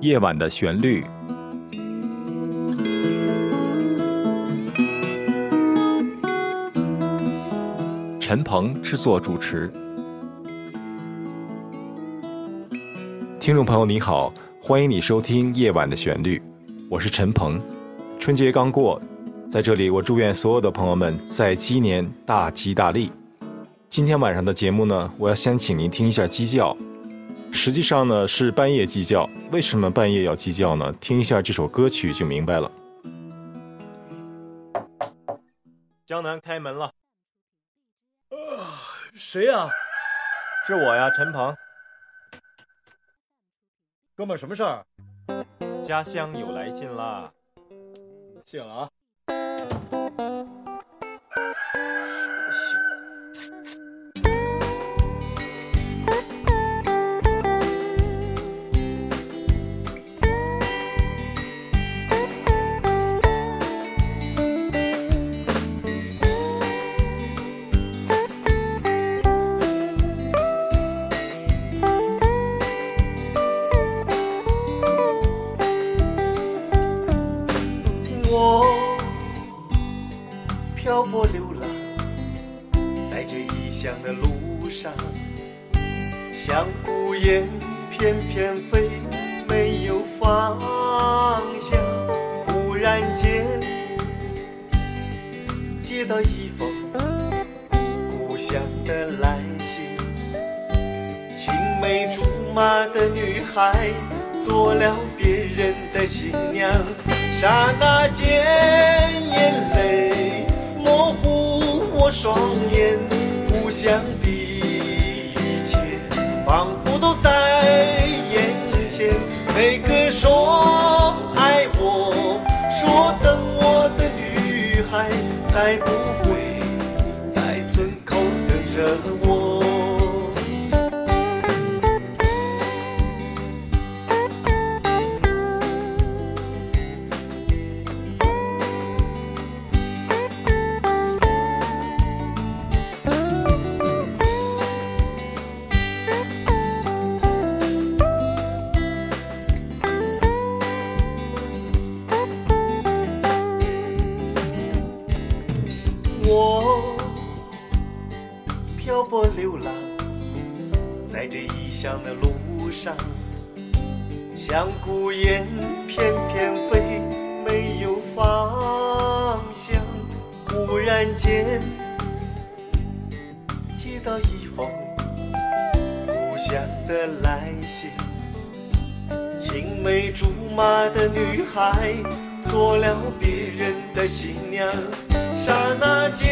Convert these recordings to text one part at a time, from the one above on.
夜晚的旋律，陈鹏制作主持。听众朋友你好，欢迎你收听《夜晚的旋律》，我是陈鹏。春节刚过，在这里我祝愿所有的朋友们在鸡年大吉大利。今天晚上的节目呢，我要先请您听一下鸡叫。实际上呢是半夜鸡叫，为什么半夜要鸡叫呢？听一下这首歌曲就明白了。江南开门了，啊，谁呀？是我呀，陈鹏。哥们，什么事儿？家乡有来信啦。谢了啊。乡的路上像孤雁翩翩飞，没有方向。忽然间接到一封故乡的来信，青梅竹马的女孩做了别人的新娘，刹那间眼泪模糊我双眼，想的一切。仿佛都在眼前，每个说爱我、说等我的女孩，再不会在村口等着我。到一封故乡的来信，青梅竹马的女孩做了别人的新娘，刹那间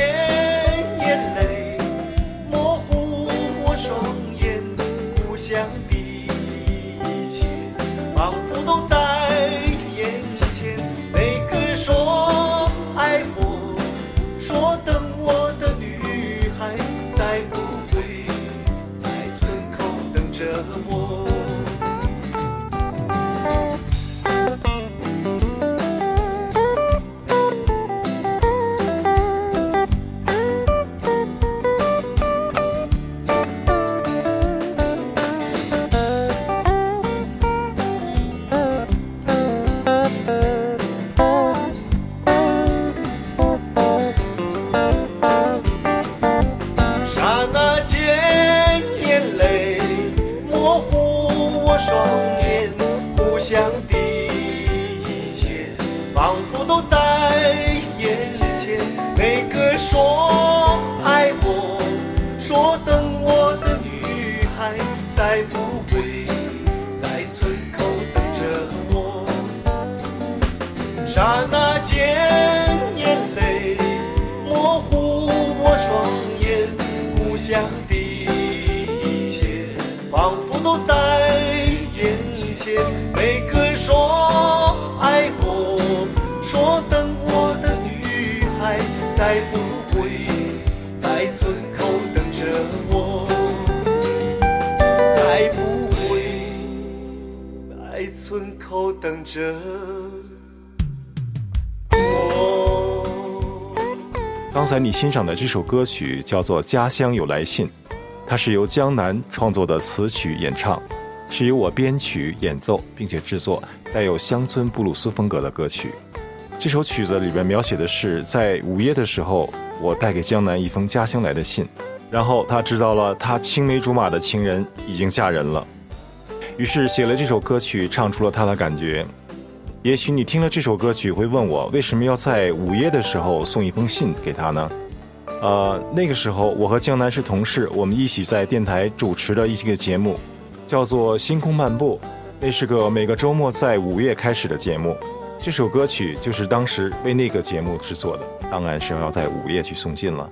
眼泪模糊我双眼，故乡。想的一切，仿佛都在眼前。每个说爱我、说等我的女孩，再不会在村口等着我，再不会在村口等着。刚才你欣赏的这首歌曲叫做《家乡有来信》，它是由江南创作的词曲演唱。是由我编曲、演奏并且制作，带有乡村布鲁斯风格的歌曲。这首曲子里边描写的是在午夜的时候，我带给江南一封家乡来的信，然后他知道了他青梅竹马的情人已经嫁人了，于是写了这首歌曲，唱出了他的感觉。也许你听了这首歌曲会问我，为什么要在午夜的时候送一封信给他呢？呃，那个时候我和江南是同事，我们一起在电台主持的一个节目，叫做《星空漫步》，那是个每个周末在午夜开始的节目。这首歌曲就是当时为那个节目制作的，当然是要在午夜去送信了。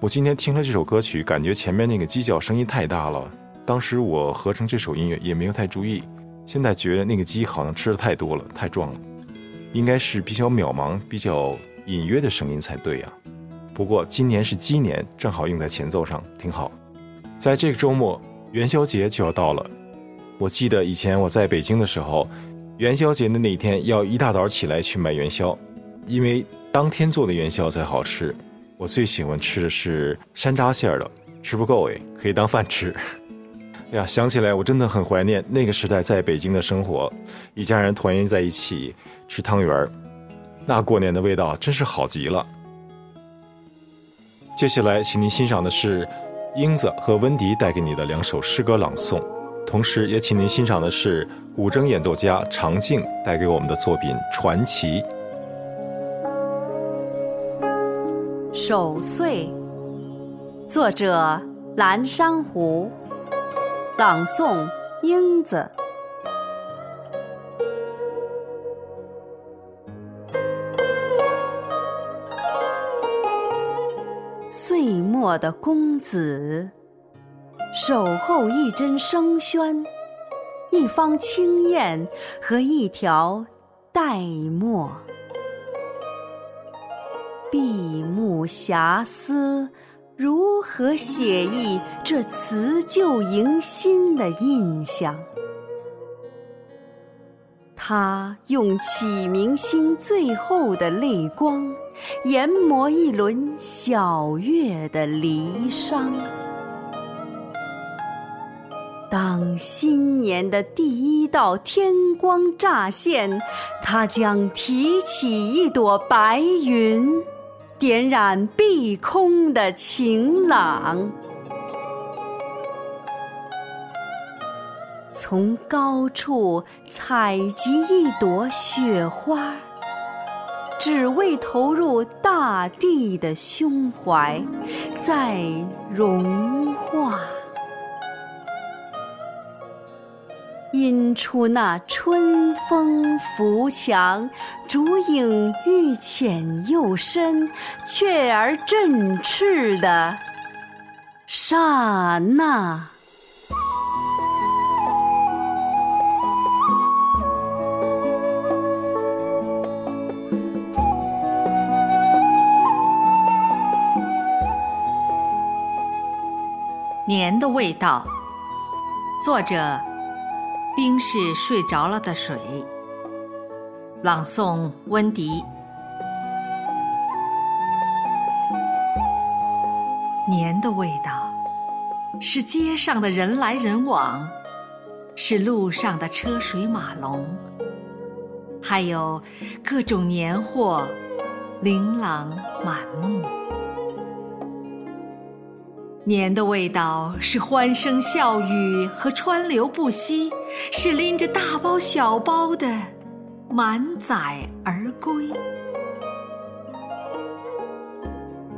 我今天听了这首歌曲，感觉前面那个鸡叫声音太大了，当时我合成这首音乐也没有太注意。现在觉得那个鸡好像吃的太多了，太壮了，应该是比较渺茫、比较隐约的声音才对呀。不过今年是鸡年，正好用在前奏上，挺好。在这个周末，元宵节就要到了。我记得以前我在北京的时候，元宵节的那天要一大早起来去买元宵，因为当天做的元宵才好吃。我最喜欢吃的是山楂馅儿的，吃不够哎，可以当饭吃。呀，想起来我真的很怀念那个时代在北京的生活，一家人团圆在一起吃汤圆儿，那过年的味道真是好极了。接下来，请您欣赏的是英子和温迪带给你的两首诗歌朗诵，同时也请您欣赏的是古筝演奏家常静带给我们的作品《传奇》。守岁，作者蓝珊瑚。朗诵：英子。岁末的公子，守候一针生宣，一方青雁和一条黛墨，闭目遐思。如何写意这辞旧迎新的印象？他用启明星最后的泪光，研磨一轮小月的离殇。当新年的第一道天光乍现，他将提起一朵白云。点染碧空的晴朗，从高处采集一朵雪花，只为投入大地的胸怀，在融化。因出那春风拂墙，烛影愈浅又深，雀儿振翅的刹那。年的味道，作者。冰是睡着了的水。朗诵：温迪。年的味道，是街上的人来人往，是路上的车水马龙，还有各种年货，琳琅满目。年的味道是欢声笑语和川流不息，是拎着大包小包的满载而归。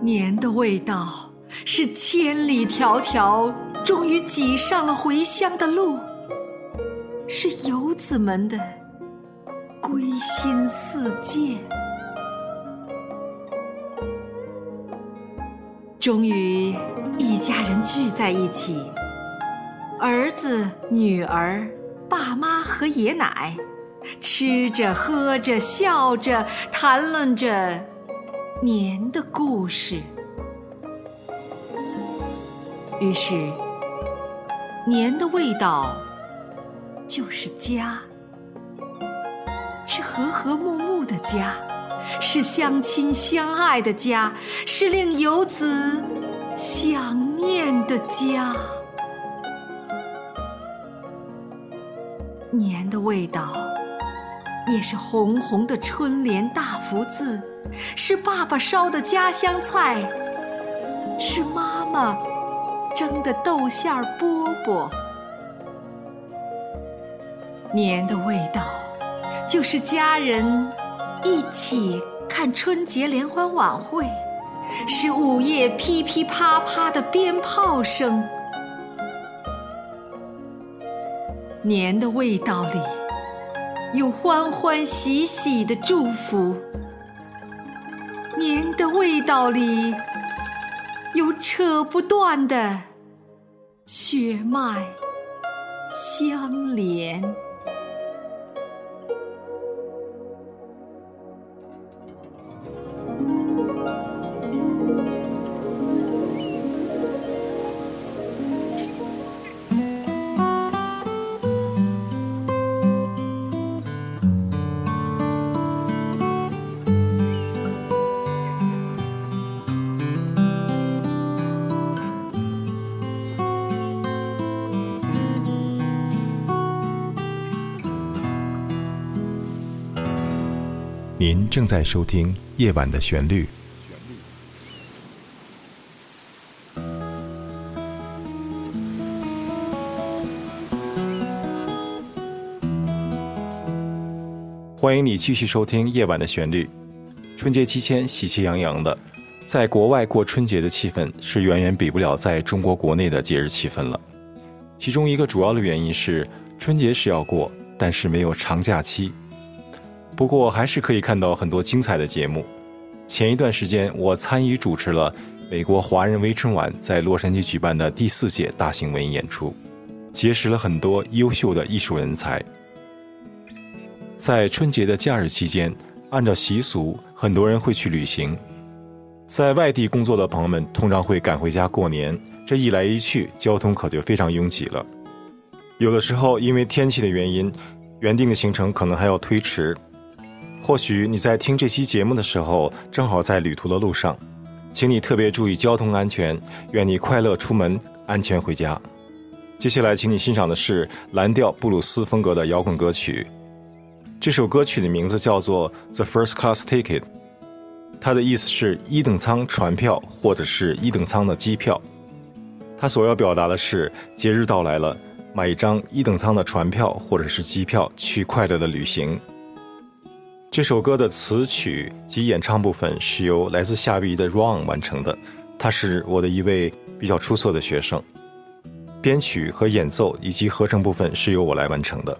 年的味道是千里迢迢终于挤上了回乡的路，是游子们的归心似箭。终于，一家人聚在一起，儿子、女儿、爸妈和爷奶，吃着、喝着、笑着，谈论着年的故事。于是，年的味道就是家，是和和睦睦的家。是相亲相爱的家，是令游子想念的家。年的味道，也是红红的春联大福字，是爸爸烧的家乡菜，是妈妈蒸的豆馅儿饽饽。年的味道，就是家人一起看春节联欢晚会，是午夜噼噼啪啪的鞭炮声。年的味道里，有欢欢喜喜的祝福；年的味道里，有扯不断的血脉相连。您正在收听《夜晚的旋律》。欢迎你继续收听《夜晚的旋律》。春节期间喜气洋洋的，在国外过春节的气氛是远远比不了在中国国内的节日气氛了。其中一个主要的原因是，春节是要过，但是没有长假期。不过还是可以看到很多精彩的节目。前一段时间，我参与主持了美国华人微春晚在洛杉矶举办的第四届大型文艺演出，结识了很多优秀的艺术人才。在春节的假日期间，按照习俗，很多人会去旅行。在外地工作的朋友们通常会赶回家过年，这一来一去，交通可就非常拥挤了。有的时候因为天气的原因，原定的行程可能还要推迟。或许你在听这期节目的时候，正好在旅途的路上，请你特别注意交通安全。愿你快乐出门，安全回家。接下来，请你欣赏的是蓝调布鲁斯风格的摇滚歌曲。这首歌曲的名字叫做《The First Class Ticket》，它的意思是一等舱船票或者是一等舱的机票。它所要表达的是节日到来了，买一张一等舱的船票或者是机票去快乐的旅行。这首歌的词曲及演唱部分是由来自夏威夷的 Ron 完成的，他是我的一位比较出色的学生。编曲和演奏以及合成部分是由我来完成的。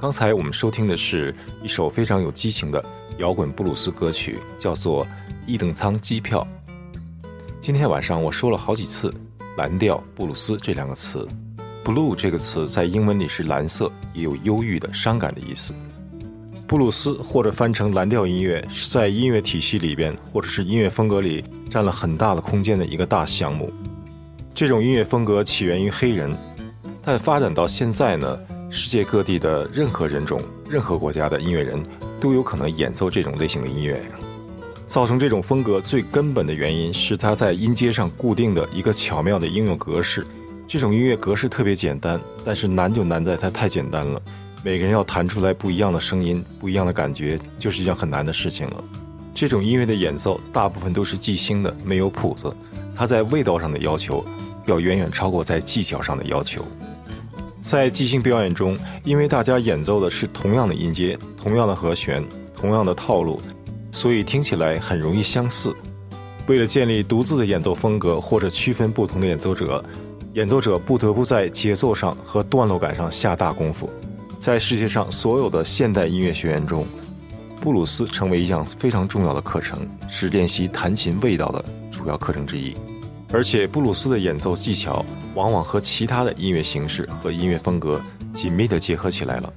刚才我们收听的是一首非常有激情的摇滚布鲁斯歌曲，叫做《一等舱机票》。今天晚上我说了好几次“蓝调布鲁斯”这两个词，“blue” 这个词在英文里是蓝色，也有忧郁的、伤感的意思。布鲁斯或者翻成蓝调音乐，是在音乐体系里边或者是音乐风格里占了很大的空间的一个大项目。这种音乐风格起源于黑人，但发展到现在呢？世界各地的任何人种、任何国家的音乐人都有可能演奏这种类型的音乐。造成这种风格最根本的原因是它在音阶上固定的一个巧妙的应用格式。这种音乐格式特别简单，但是难就难在它太简单了。每个人要弹出来不一样的声音、不一样的感觉，就是一件很难的事情了。这种音乐的演奏大部分都是即兴的，没有谱子。它在味道上的要求要远远超过在技巧上的要求。在即兴表演中，因为大家演奏的是同样的音阶、同样的和弦、同样的套路，所以听起来很容易相似。为了建立独自的演奏风格或者区分不同的演奏者，演奏者不得不在节奏上和段落感上下大功夫。在世界上所有的现代音乐学院中，布鲁斯成为一项非常重要的课程，是练习弹琴味道的主要课程之一。而且，布鲁斯的演奏技巧往往和其他的音乐形式和音乐风格紧密地结合起来了。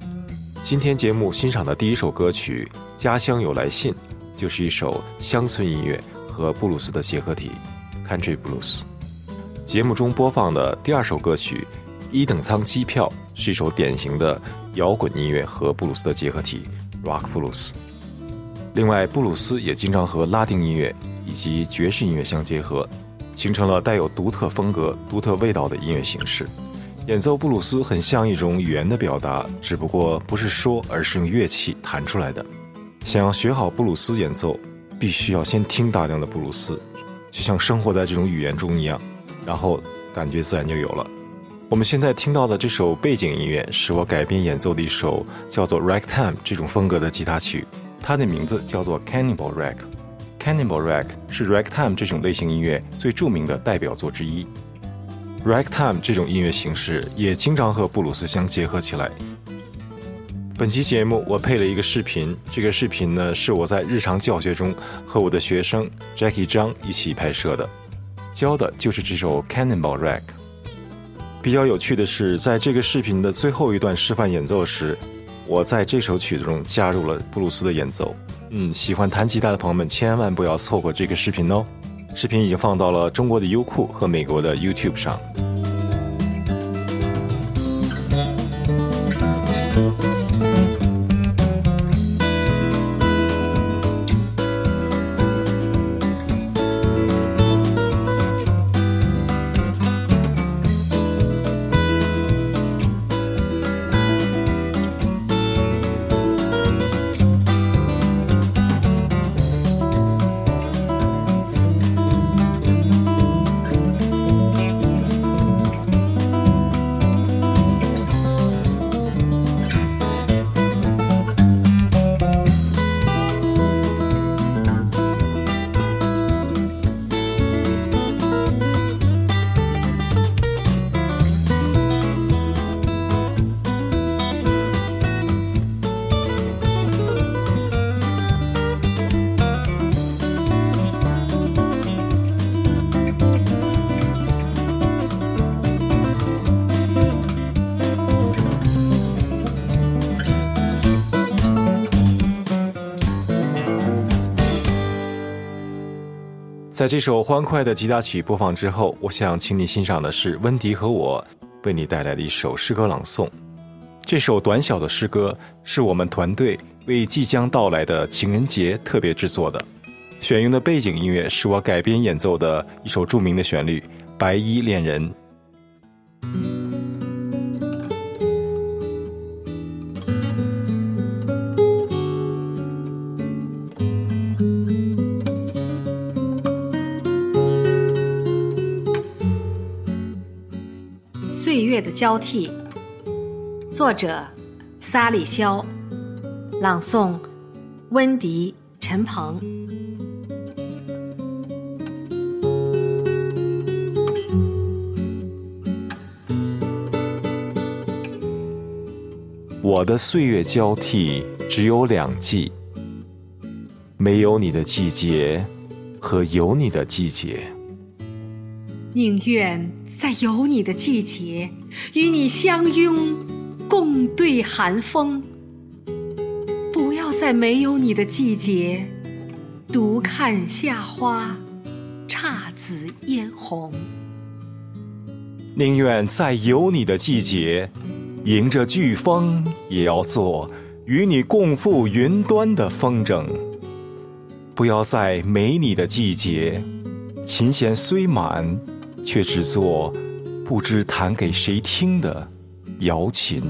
今天节目欣赏的第一首歌曲《家乡有来信》，就是一首乡村音乐和布鲁斯的结合体 （Country Blues）。节目中播放的第二首歌曲《一等舱机票》，是一首典型的摇滚音乐和布鲁斯的结合体 （Rock Blues）。另外，布鲁斯也经常和拉丁音乐以及爵士音乐相结合。形成了带有独特风格、独特味道的音乐形式。演奏布鲁斯很像一种语言的表达，只不过不是说，而是用乐器弹出来的。想要学好布鲁斯演奏，必须要先听大量的布鲁斯，就像生活在这种语言中一样，然后感觉自然就有了。我们现在听到的这首背景音乐是我改编演奏的一首叫做《Ragtime》这种风格的吉他曲，它的名字叫做《Cannibal Rag》。Cannibal Rag 是 Ragtime 这种类型音乐最著名的代表作之一。Ragtime 这种音乐形式也经常和布鲁斯相结合起来。本期节目我配了一个视频，这个视频呢是我在日常教学中和我的学生 Jackie 张一起拍摄的，教的就是这首 Cannibal Rag。比较有趣的是，在这个视频的最后一段示范演奏时，我在这首曲子中加入了布鲁斯的演奏。嗯，喜欢弹吉他的朋友们千万不要错过这个视频哦！视频已经放到了中国的优酷和美国的 YouTube 上。在这首欢快的吉他曲播放之后，我想请你欣赏的是温迪和我为你带来的一首诗歌朗诵。这首短小的诗歌是我们团队为即将到来的情人节特别制作的。选用的背景音乐是我改编演奏的一首著名的旋律《白衣恋人》。月的交替，作者：萨里肖，朗诵：温迪、陈鹏。我的岁月交替只有两季，没有你的季节和有你的季节。宁愿在有你的季节与你相拥，共对寒风；不要在没有你的季节独看夏花姹紫嫣红。宁愿在有你的季节。迎着飓风，也要做与你共赴云端的风筝。不要在没你的季节，琴弦虽满，却只做不知弹给谁听的瑶琴。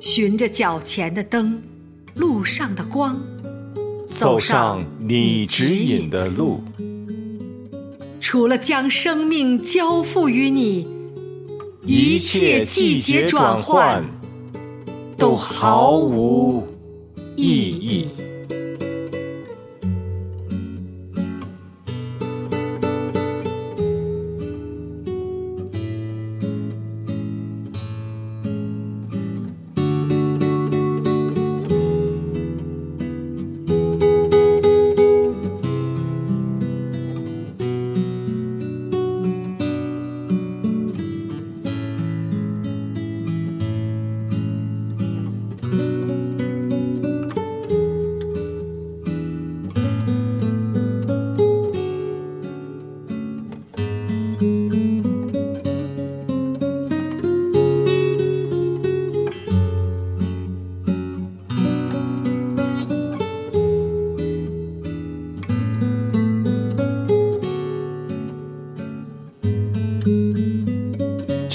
循着脚前的灯，路上的光，走上你指引的路。除了将生命交付于你。一切季节转换都毫无意义。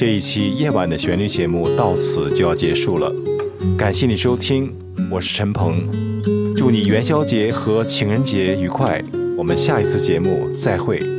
这一期夜晚的旋律节目到此就要结束了，感谢你收听，我是陈鹏，祝你元宵节和情人节愉快，我们下一次节目再会。